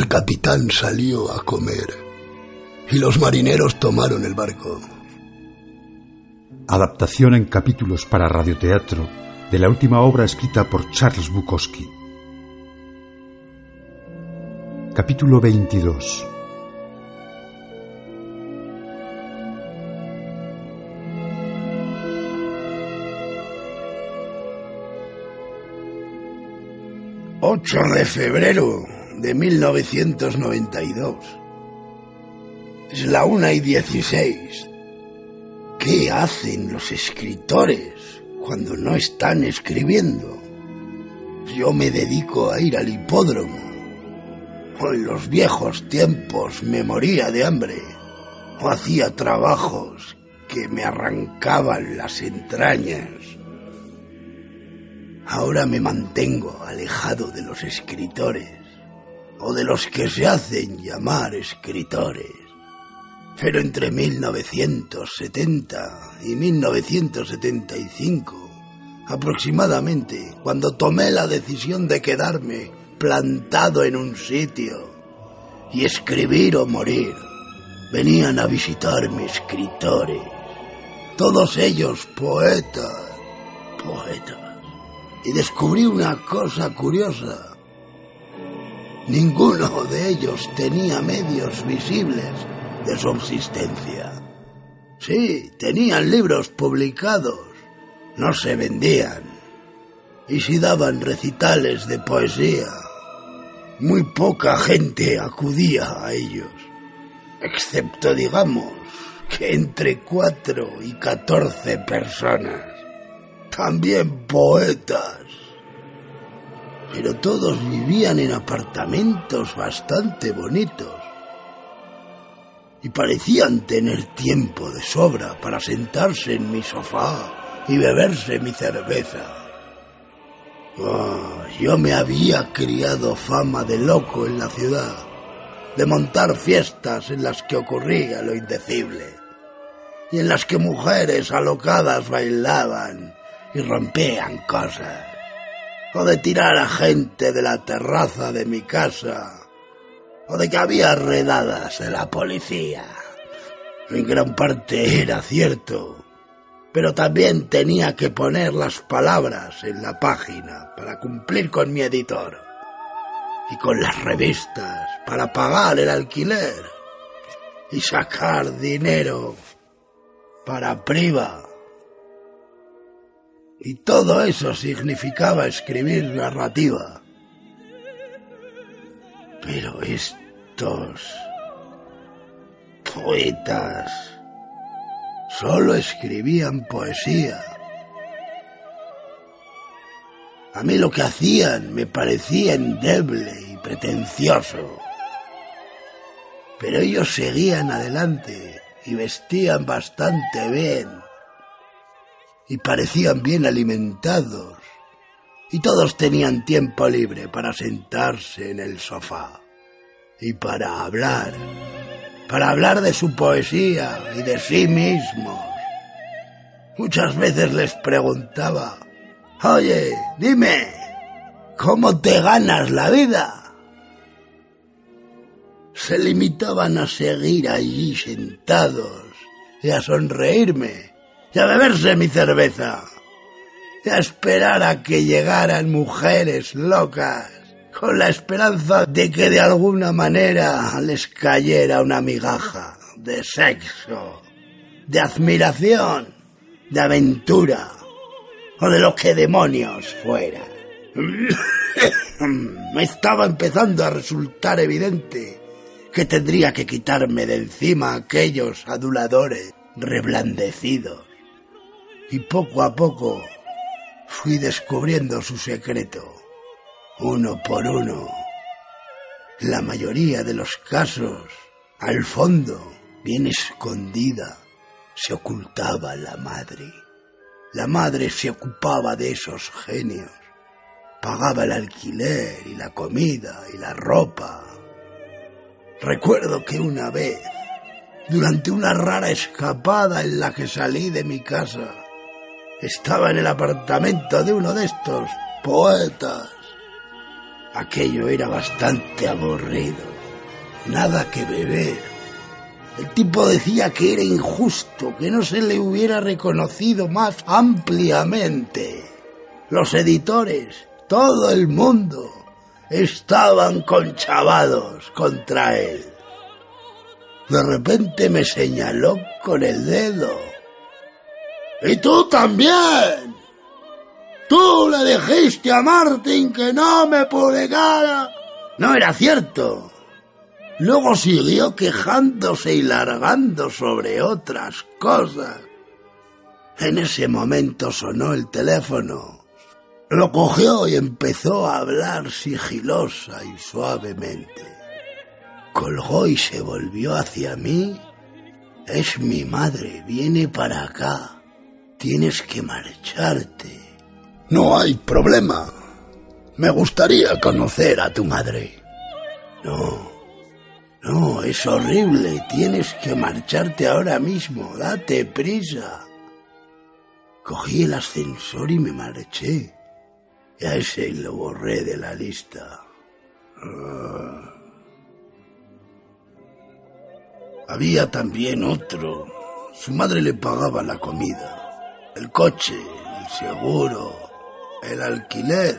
El capitán salió a comer y los marineros tomaron el barco. Adaptación en capítulos para radioteatro de la última obra escrita por Charles Bukowski. Capítulo 22 8 de febrero de 1992. Es la una y dieciséis. ¿Qué hacen los escritores cuando no están escribiendo? Yo me dedico a ir al hipódromo. En los viejos tiempos me moría de hambre. O hacía trabajos que me arrancaban las entrañas. Ahora me mantengo alejado de los escritores, o de los que se hacen llamar escritores. Pero entre 1970 y 1975, aproximadamente, cuando tomé la decisión de quedarme plantado en un sitio y escribir o morir, venían a visitarme escritores, todos ellos poetas, poetas y descubrí una cosa curiosa. Ninguno de ellos tenía medios visibles de subsistencia. Sí, tenían libros publicados, no se vendían. Y si daban recitales de poesía, muy poca gente acudía a ellos, excepto, digamos, que entre cuatro y catorce personas también poetas. Pero todos vivían en apartamentos bastante bonitos y parecían tener tiempo de sobra para sentarse en mi sofá y beberse mi cerveza. Ah, yo me había criado fama de loco en la ciudad, de montar fiestas en las que ocurría lo indecible y en las que mujeres alocadas bailaban y rompían cosas. O de tirar a gente de la terraza de mi casa. O de que había redadas de la policía. En gran parte era cierto. Pero también tenía que poner las palabras en la página para cumplir con mi editor. Y con las revistas para pagar el alquiler. Y sacar dinero para priva y todo eso significaba escribir narrativa. Pero estos poetas solo escribían poesía. A mí lo que hacían me parecía endeble y pretencioso. Pero ellos seguían adelante y vestían bastante bien y parecían bien alimentados, y todos tenían tiempo libre para sentarse en el sofá y para hablar, para hablar de su poesía y de sí mismos. Muchas veces les preguntaba, oye, dime, ¿cómo te ganas la vida? Se limitaban a seguir allí sentados y a sonreírme y a beberse mi cerveza y a esperar a que llegaran mujeres locas con la esperanza de que de alguna manera les cayera una migaja de sexo, de admiración, de aventura o de lo que demonios fuera. Me estaba empezando a resultar evidente que tendría que quitarme de encima aquellos aduladores reblandecidos y poco a poco fui descubriendo su secreto, uno por uno. La mayoría de los casos, al fondo, bien escondida, se ocultaba la madre. La madre se ocupaba de esos genios, pagaba el alquiler y la comida y la ropa. Recuerdo que una vez, durante una rara escapada en la que salí de mi casa, estaba en el apartamento de uno de estos poetas. Aquello era bastante aburrido. Nada que beber. El tipo decía que era injusto que no se le hubiera reconocido más ampliamente. Los editores, todo el mundo, estaban conchavados contra él. De repente me señaló con el dedo. ¡Y tú también! Tú le dijiste a Martin que no me publicara. No era cierto. Luego siguió quejándose y largando sobre otras cosas. En ese momento sonó el teléfono. Lo cogió y empezó a hablar sigilosa y suavemente. Colgó y se volvió hacia mí. Es mi madre, viene para acá. Tienes que marcharte. No hay problema. Me gustaría conocer a tu madre. No, no, es horrible. Tienes que marcharte ahora mismo. Date prisa. Cogí el ascensor y me marché. Y a ese lo borré de la lista. Ah. Había también otro. Su madre le pagaba la comida, el coche, el seguro, el alquiler.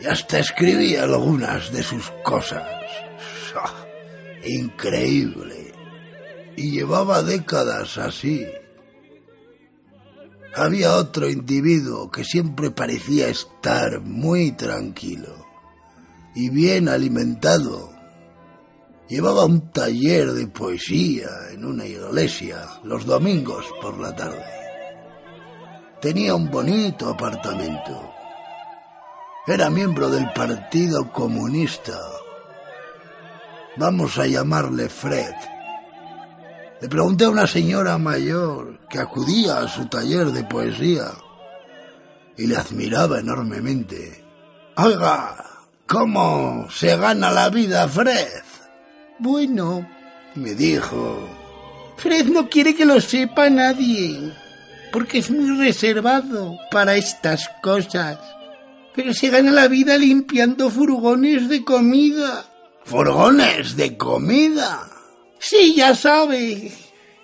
Y hasta escribía algunas de sus cosas. ¡Ah! Increíble. Y llevaba décadas así. Había otro individuo que siempre parecía estar muy tranquilo y bien alimentado. Llevaba un taller de poesía en una iglesia los domingos por la tarde. Tenía un bonito apartamento. Era miembro del Partido Comunista. Vamos a llamarle Fred. Le pregunté a una señora mayor que acudía a su taller de poesía y le admiraba enormemente. Oiga, ¿cómo se gana la vida, Fred? Bueno, me dijo. Fred no quiere que lo sepa nadie, porque es muy reservado para estas cosas. Pero se gana la vida limpiando furgones de comida. ¿Furgones de comida? Sí, ya sabe.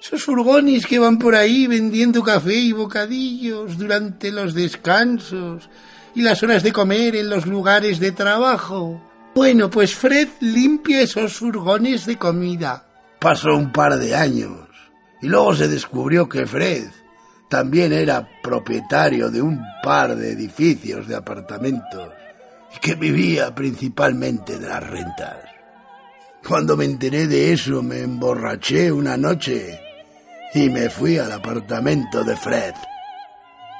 Esos furgones que van por ahí vendiendo café y bocadillos durante los descansos y las horas de comer en los lugares de trabajo. Bueno, pues Fred limpia esos furgones de comida. Pasó un par de años y luego se descubrió que Fred también era propietario de un par de edificios de apartamentos y que vivía principalmente de las rentas. Cuando me enteré de eso me emborraché una noche y me fui al apartamento de Fred.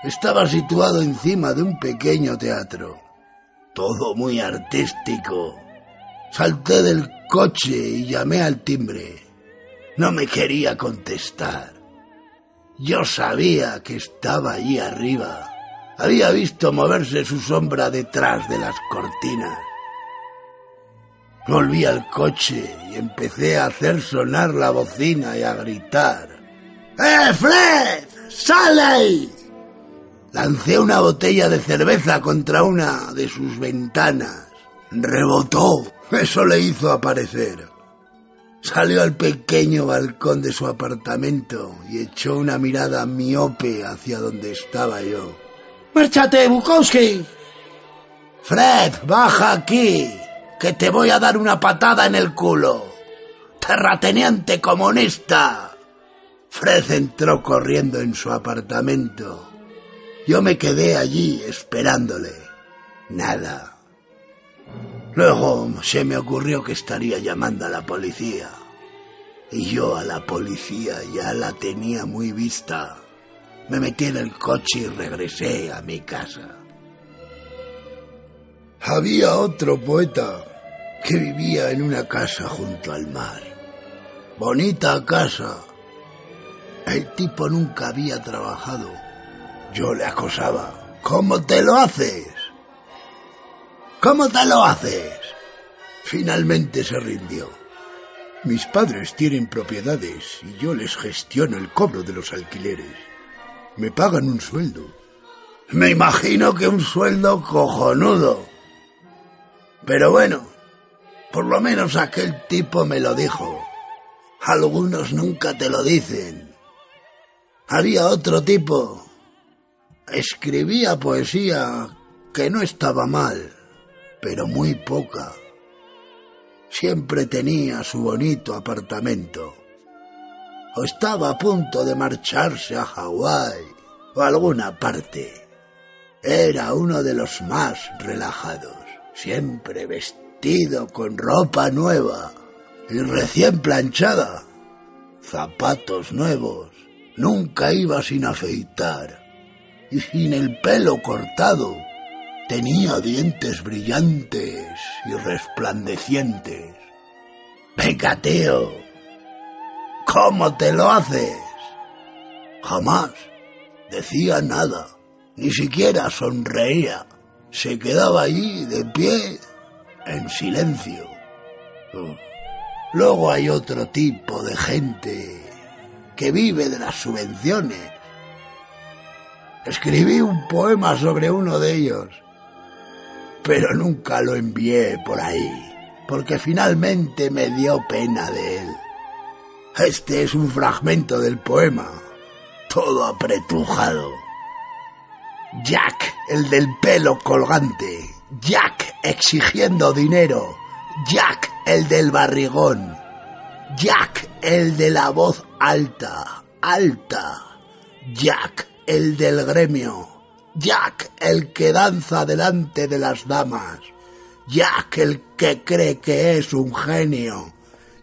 Estaba situado encima de un pequeño teatro, todo muy artístico. Salté del coche y llamé al timbre. No me quería contestar. Yo sabía que estaba allí arriba. Había visto moverse su sombra detrás de las cortinas. Volví al coche y empecé a hacer sonar la bocina y a gritar. ¡Eh, Fred! ¡Sale! Lancé una botella de cerveza contra una de sus ventanas. Rebotó. Eso le hizo aparecer. Salió al pequeño balcón de su apartamento y echó una mirada miope hacia donde estaba yo. ¡Márchate, Bukowski! Fred, baja aquí que te voy a dar una patada en el culo. Terrateniente comunista. Fred entró corriendo en su apartamento. Yo me quedé allí esperándole. Nada. Luego se me ocurrió que estaría llamando a la policía. Y yo a la policía ya la tenía muy vista. Me metí en el coche y regresé a mi casa. Había otro poeta que vivía en una casa junto al mar. Bonita casa. El tipo nunca había trabajado. Yo le acosaba. ¿Cómo te lo haces? ¿Cómo te lo haces? Finalmente se rindió. Mis padres tienen propiedades y yo les gestiono el cobro de los alquileres. Me pagan un sueldo Me imagino que un sueldo cojonudo. Pero bueno, por lo menos aquel tipo me lo dijo. Algunos nunca te lo dicen. Había otro tipo. Escribía poesía que no estaba mal, pero muy poca. Siempre tenía su bonito apartamento. O estaba a punto de marcharse a Hawái o alguna parte. Era uno de los más relajados, siempre vestido con ropa nueva y recién planchada, zapatos nuevos, nunca iba sin afeitar y sin el pelo cortado. Tenía dientes brillantes y resplandecientes. Venga, ¿cómo te lo haces? Jamás decía nada ni siquiera sonreía. Se quedaba allí de pie, en silencio. Luego hay otro tipo de gente que vive de las subvenciones. Escribí un poema sobre uno de ellos, pero nunca lo envié por ahí, porque finalmente me dio pena de él. Este es un fragmento del poema, todo apretujado. Jack, el del pelo colgante. Jack exigiendo dinero. Jack, el del barrigón. Jack, el de la voz alta, alta. Jack, el del gremio. Jack, el que danza delante de las damas. Jack, el que cree que es un genio.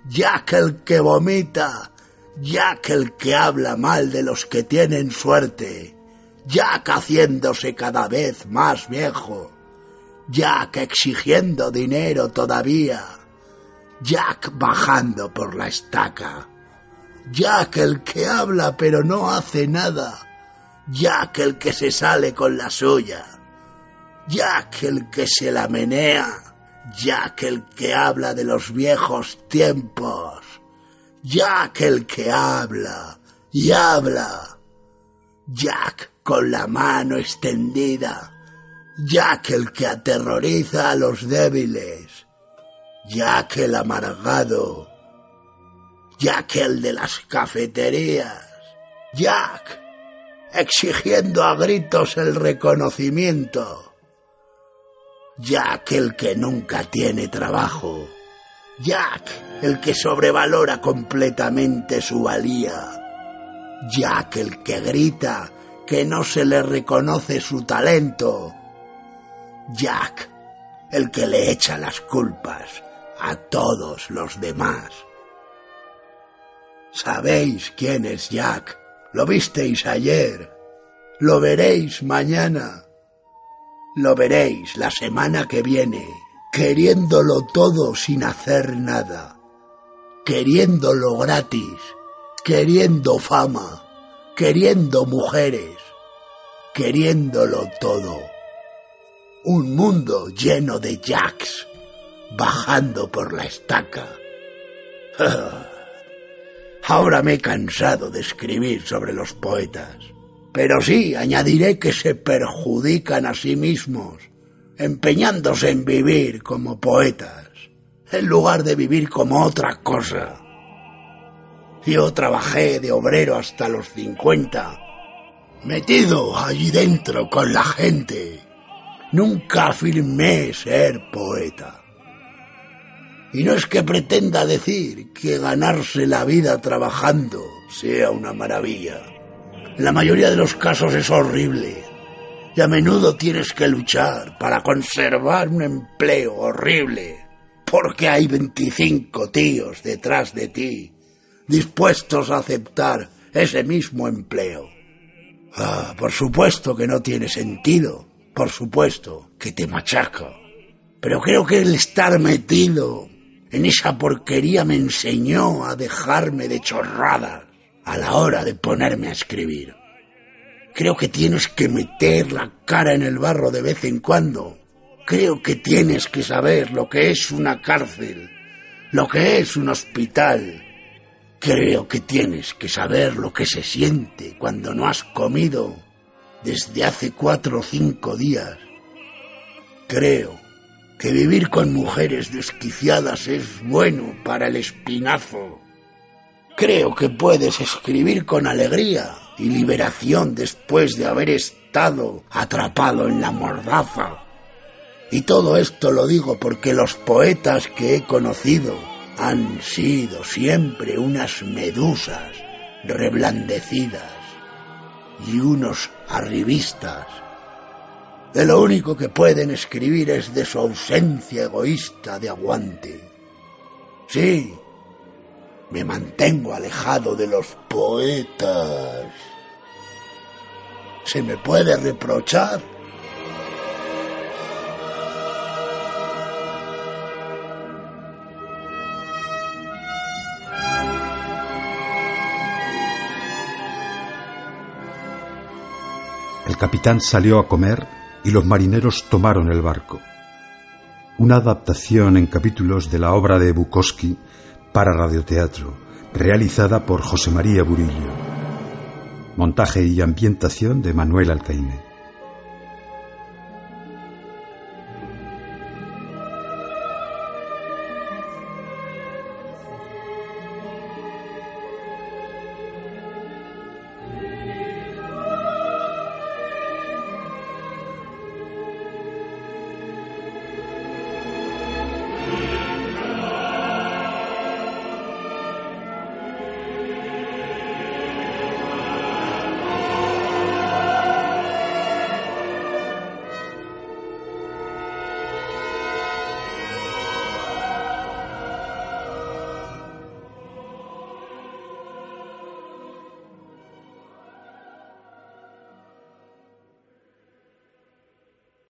Jack, el que vomita. Jack, el que habla mal de los que tienen suerte. Jack haciéndose cada vez más viejo, Jack exigiendo dinero todavía, Jack bajando por la estaca, Jack el que habla pero no hace nada, Jack el que se sale con la suya, Jack el que se la menea, Jack el que habla de los viejos tiempos, Jack el que habla y habla, Jack con la mano extendida, Jack el que aterroriza a los débiles, Jack el amargado, Jack el de las cafeterías, Jack exigiendo a gritos el reconocimiento, Jack el que nunca tiene trabajo, Jack el que sobrevalora completamente su valía, Jack el que grita que no se le reconoce su talento. Jack, el que le echa las culpas a todos los demás. ¿Sabéis quién es Jack? Lo visteis ayer. Lo veréis mañana. Lo veréis la semana que viene, queriéndolo todo sin hacer nada, queriéndolo gratis, queriendo fama, queriendo mujeres, queriéndolo todo. Un mundo lleno de jacks bajando por la estaca. Ahora me he cansado de escribir sobre los poetas, pero sí añadiré que se perjudican a sí mismos, empeñándose en vivir como poetas, en lugar de vivir como otra cosa. Yo trabajé de obrero hasta los cincuenta metido allí dentro con la gente. Nunca afirmé ser poeta. Y no es que pretenda decir que ganarse la vida trabajando sea una maravilla. En la mayoría de los casos es horrible. Y a menudo tienes que luchar para conservar un empleo horrible. Porque hay 25 tíos detrás de ti dispuestos a aceptar ese mismo empleo. Ah, por supuesto que no tiene sentido. Por supuesto que te machaca. Pero creo que el estar metido en esa porquería me enseñó a dejarme de chorradas a la hora de ponerme a escribir. Creo que tienes que meter la cara en el barro de vez en cuando. Creo que tienes que saber lo que es una cárcel, lo que es un hospital, Creo que tienes que saber lo que se siente cuando no has comido desde hace cuatro o cinco días. Creo que vivir con mujeres desquiciadas es bueno para el espinazo. Creo que puedes escribir con alegría y liberación después de haber estado atrapado en la mordaza. Y todo esto lo digo porque los poetas que he conocido han sido siempre unas medusas reblandecidas y unos arribistas. De lo único que pueden escribir es de su ausencia egoísta de aguante. Sí, me mantengo alejado de los poetas. ¿Se me puede reprochar? El capitán salió a comer y los marineros tomaron el barco. Una adaptación en capítulos de la obra de Bukowski para radioteatro, realizada por José María Burillo. Montaje y ambientación de Manuel Alcaine.